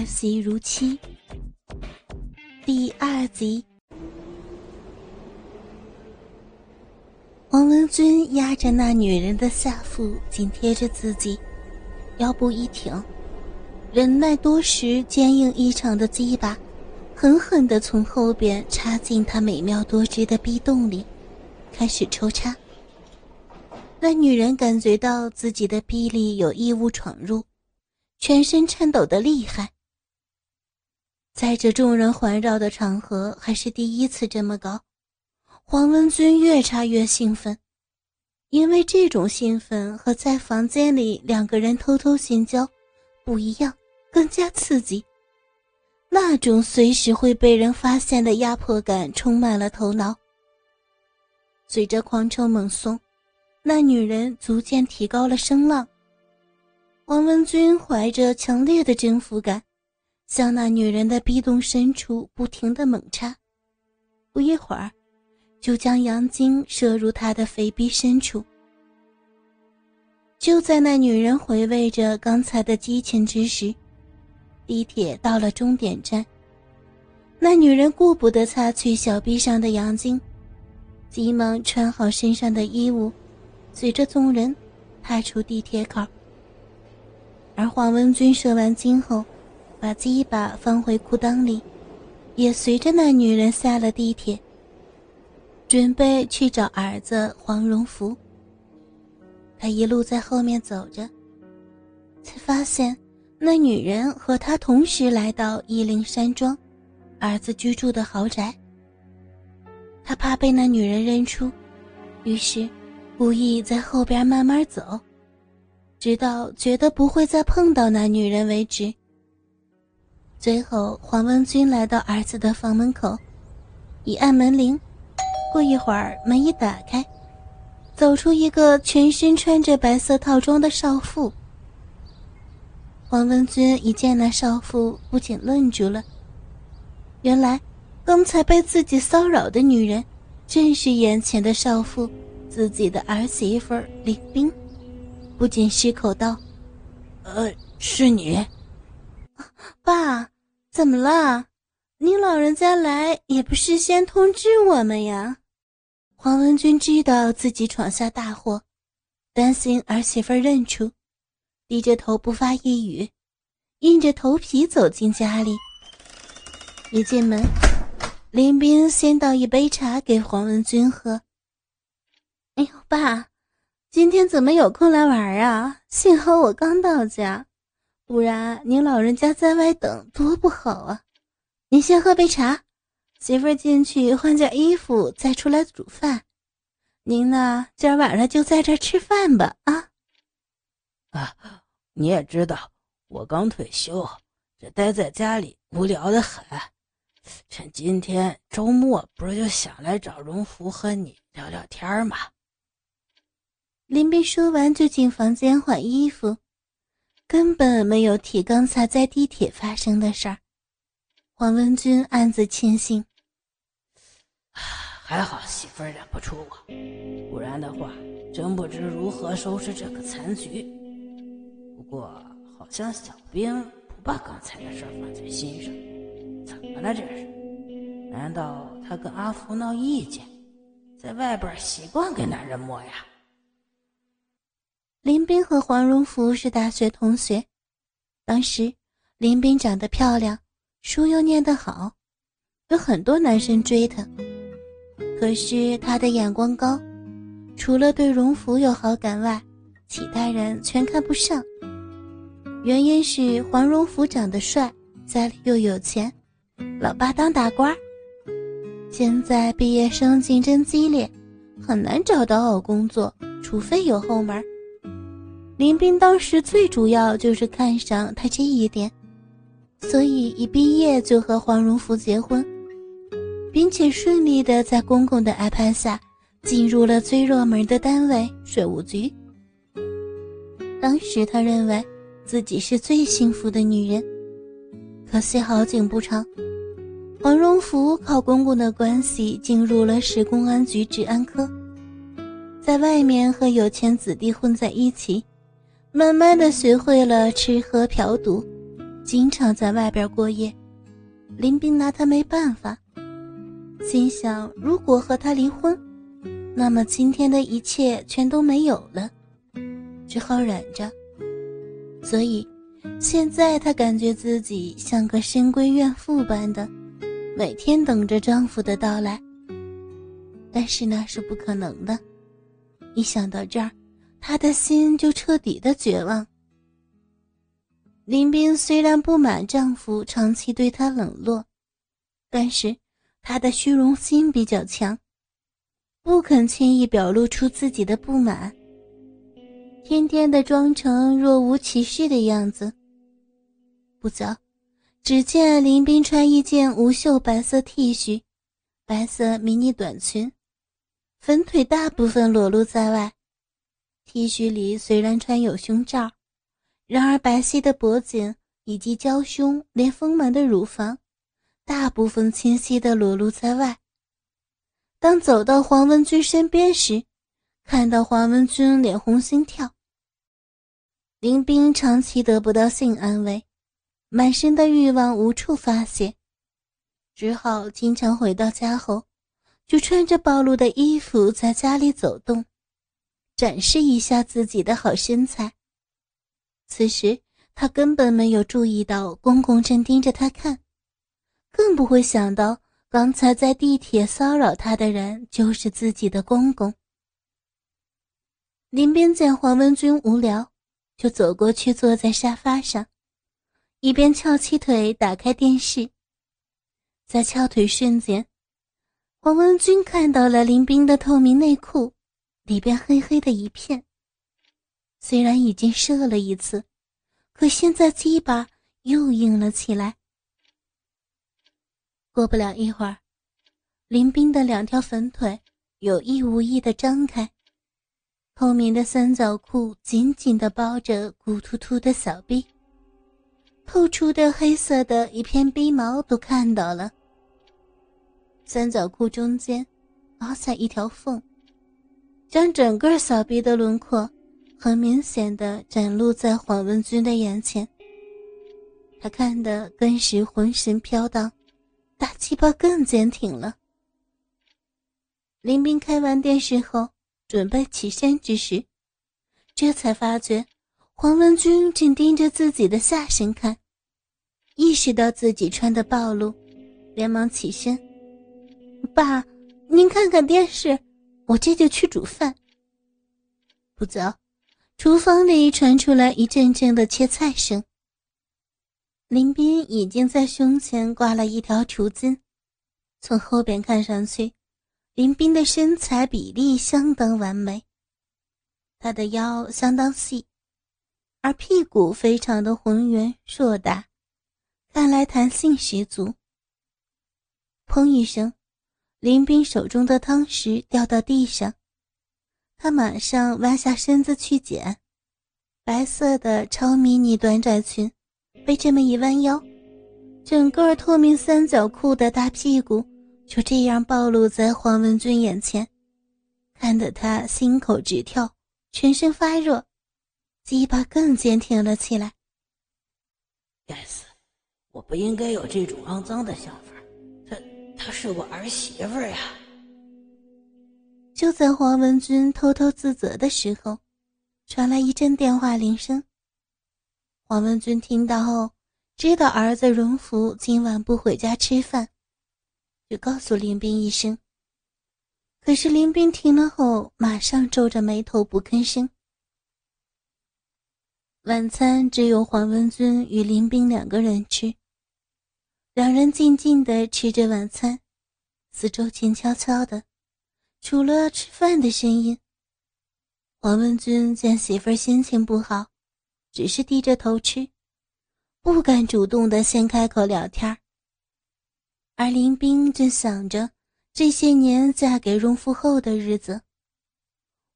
儿媳如妻。第二集，王文君压着那女人的下腹，紧贴着自己，腰部一挺，忍耐多时、坚硬异常的鸡巴，狠狠的从后边插进她美妙多汁的逼洞里，开始抽插。那女人感觉到自己的臂里有异物闯入，全身颤抖的厉害。在这众人环绕的场合，还是第一次这么高。黄文君越插越兴奋，因为这种兴奋和在房间里两个人偷偷性交不一样，更加刺激。那种随时会被人发现的压迫感充满了头脑。随着狂抽猛送，那女人逐渐提高了声浪。黄文君怀着强烈的征服感。向那女人的逼洞深处不停的猛插，不一会儿，就将阳精射入她的肥逼深处。就在那女人回味着刚才的激情之时，地铁到了终点站。那女人顾不得擦去小臂上的阳精，急忙穿好身上的衣物，随着众人踏出地铁口。而黄文君射完精后。把鸡巴放回裤裆里，也随着那女人下了地铁，准备去找儿子黄荣福。他一路在后面走着，才发现那女人和他同时来到夷陵山庄，儿子居住的豪宅。他怕被那女人认出，于是故意在后边慢慢走，直到觉得不会再碰到那女人为止。最后，黄文军来到儿子的房门口，一按门铃，过一会儿门一打开，走出一个全身穿着白色套装的少妇。黄文军一见那少妇，不禁愣住了。原来，刚才被自己骚扰的女人，正是眼前的少妇，自己的儿媳妇李冰，不禁失口道：“呃，是你。”爸，怎么了？您老人家来也不事先通知我们呀？黄文君知道自己闯下大祸，担心儿媳妇认出，低着头不发一语，硬着头皮走进家里。一进门，林斌先倒一杯茶给黄文君喝。哎呦，爸，今天怎么有空来玩啊？幸好我刚到家。不然您老人家在外等多不好啊！您先喝杯茶，媳妇儿进去换件衣服再出来煮饭。您呢，今儿晚上就在这吃饭吧。啊啊！你也知道，我刚退休，这待在家里无聊的很。趁今天周末，不是就想来找荣福和你聊聊天吗？林斌说完就进房间换衣服。根本没有提刚才在地铁发生的事儿，黄文君暗自庆幸。还好媳妇儿认不出我，不然的话，真不知如何收拾这个残局。不过好像小兵不把刚才的事儿放在心上，怎么了这是？难道他跟阿福闹意见，在外边习惯给男人摸呀？林冰和黄荣福是大学同学，当时林冰长得漂亮，书又念得好，有很多男生追她。可是她的眼光高，除了对荣福有好感外，其他人全看不上。原因是黄荣福长得帅，家里又有钱，老爸当大官。现在毕业生竞争激烈，很难找到好工作，除非有后门。林斌当时最主要就是看上他这一点，所以一毕业就和黄荣福结婚，并且顺利的在公公的安排下进入了最热门的单位税务局。当时他认为自己是最幸福的女人，可惜好景不长，黄荣福靠公公的关系进入了市公安局治安科，在外面和有钱子弟混在一起。慢慢的学会了吃喝嫖赌，经常在外边过夜，林冰拿他没办法，心想如果和他离婚，那么今天的一切全都没有了，只好忍着。所以，现在她感觉自己像个深闺怨妇般的，每天等着丈夫的到来。但是那是不可能的。一想到这儿，她的心就彻底的绝望。林冰虽然不满丈夫长期对她冷落，但是她的虚荣心比较强，不肯轻易表露出自己的不满。天天的装成若无其事的样子。不早，只见林冰穿一件无袖白色 T 恤，白色迷你短裙，粉腿大部分裸露在外。T 恤里虽然穿有胸罩，然而白皙的脖颈以及娇胸连丰满的乳房，大部分清晰的裸露在外。当走到黄文君身边时，看到黄文君脸红心跳。林冰长期得不到性安慰，满身的欲望无处发泄，只好经常回到家后，就穿着暴露的衣服在家里走动，展示一下自己的好身材。此时他根本没有注意到公公正盯着他看，更不会想到刚才在地铁骚扰他的人就是自己的公公。林冰见黄文君无聊。就走过去，坐在沙发上，一边翘起腿打开电视。在翘腿瞬间，黄文君看到了林冰的透明内裤，里边黑黑的一片。虽然已经射了一次，可现在鸡巴又硬了起来。过不了一会儿，林冰的两条粉腿有意无意的张开。透明的三角裤紧紧地包着鼓突突的小臂，透出的黑色的一片逼毛都看到了。三角裤中间凹下一条缝，将整个小臂的轮廓很明显的展露在黄文君的眼前。他看得更是浑身飘荡，大鸡巴更坚挺了。林冰开完电视后。准备起身之时，这才发觉黄文君正盯着自己的下身看，意识到自己穿的暴露，连忙起身：“爸，您看看电视，我这就去煮饭。”不早，厨房里传出来一阵阵的切菜声。林斌已经在胸前挂了一条除巾，从后边看上去。林斌的身材比例相当完美，他的腰相当细，而屁股非常的浑圆硕大，看来弹性十足。砰一声，林冰手中的汤匙掉到地上，她马上弯下身子去捡。白色的超迷你短窄裙，被这么一弯腰，整个透明三角裤的大屁股。就这样暴露在黄文俊眼前，看得他心口直跳，全身发热，鸡巴更坚挺了起来。该死，我不应该有这种肮脏的想法。是我儿媳妇呀！就在黄文君偷偷自责的时候，传来一阵电话铃声。黄文君听到后，知道儿子荣福今晚不回家吃饭。就告诉林冰一声。可是林冰听了后，马上皱着眉头不吭声。晚餐只有黄文尊与林冰两个人吃，两人静静的吃着晚餐，四周静悄悄的，除了吃饭的声音。黄文君见媳妇儿心情不好，只是低着头吃，不敢主动的先开口聊天而林冰正想着这些年嫁给荣富后的日子，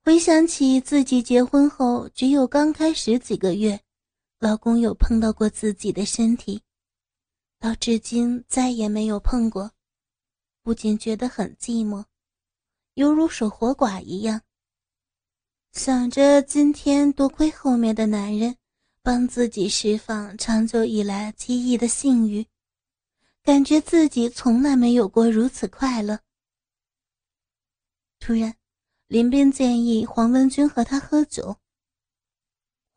回想起自己结婚后只有刚开始几个月，老公有碰到过自己的身体，到至今再也没有碰过，不禁觉得很寂寞，犹如守活寡一样。想着今天多亏后面的男人帮自己释放长久以来积抑的性欲，感觉自己从来没有过如此快乐。突然，林斌建议黄文君和他喝酒。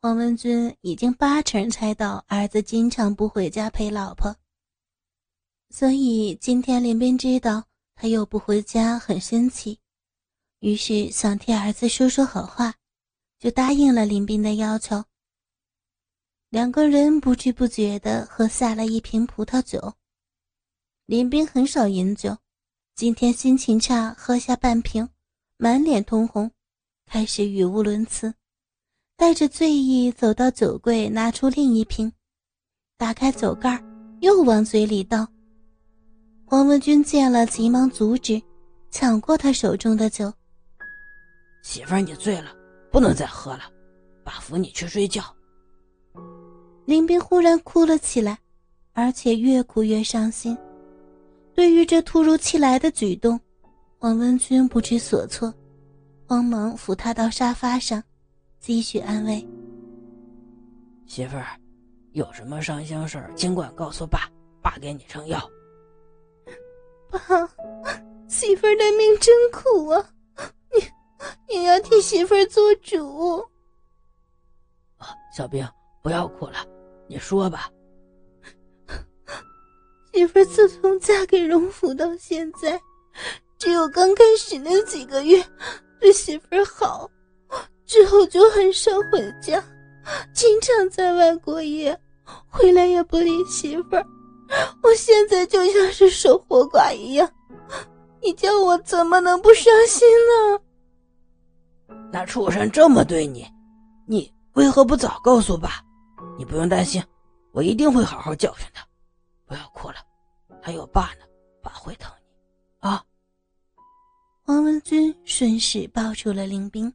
黄文君已经八成猜到儿子经常不回家陪老婆，所以今天林斌知道他又不回家，很生气，于是想替儿子说说好话，就答应了林斌的要求。两个人不知不觉地喝下了一瓶葡萄酒。林斌很少饮酒，今天心情差，喝下半瓶，满脸通红，开始语无伦次。带着醉意走到酒柜，拿出另一瓶，打开酒盖，又往嘴里倒。黄文君见了，急忙阻止，抢过他手中的酒。媳妇儿，你醉了，不能再喝了，爸扶你去睡觉。林冰忽然哭了起来，而且越哭越伤心。对于这突如其来的举动，王文君不知所措，慌忙扶他到沙发上。继续安慰媳妇儿，有什么伤心事儿尽管告诉爸，爸给你撑腰。爸，媳妇儿的命真苦啊，你你要替媳妇儿做主。啊，小兵，不要哭了，你说吧。媳妇儿自从嫁给荣府到现在，只有刚开始那几个月对媳妇儿好。之后就很少回家，经常在外过夜，回来也不理媳妇儿。我现在就像是守活寡一样，你叫我怎么能不伤心呢？那畜生这么对你，你为何不早告诉爸？你不用担心，我一定会好好教训他。不要哭了，还有爸呢，爸会疼你啊。王文君顺势抱住了林冰。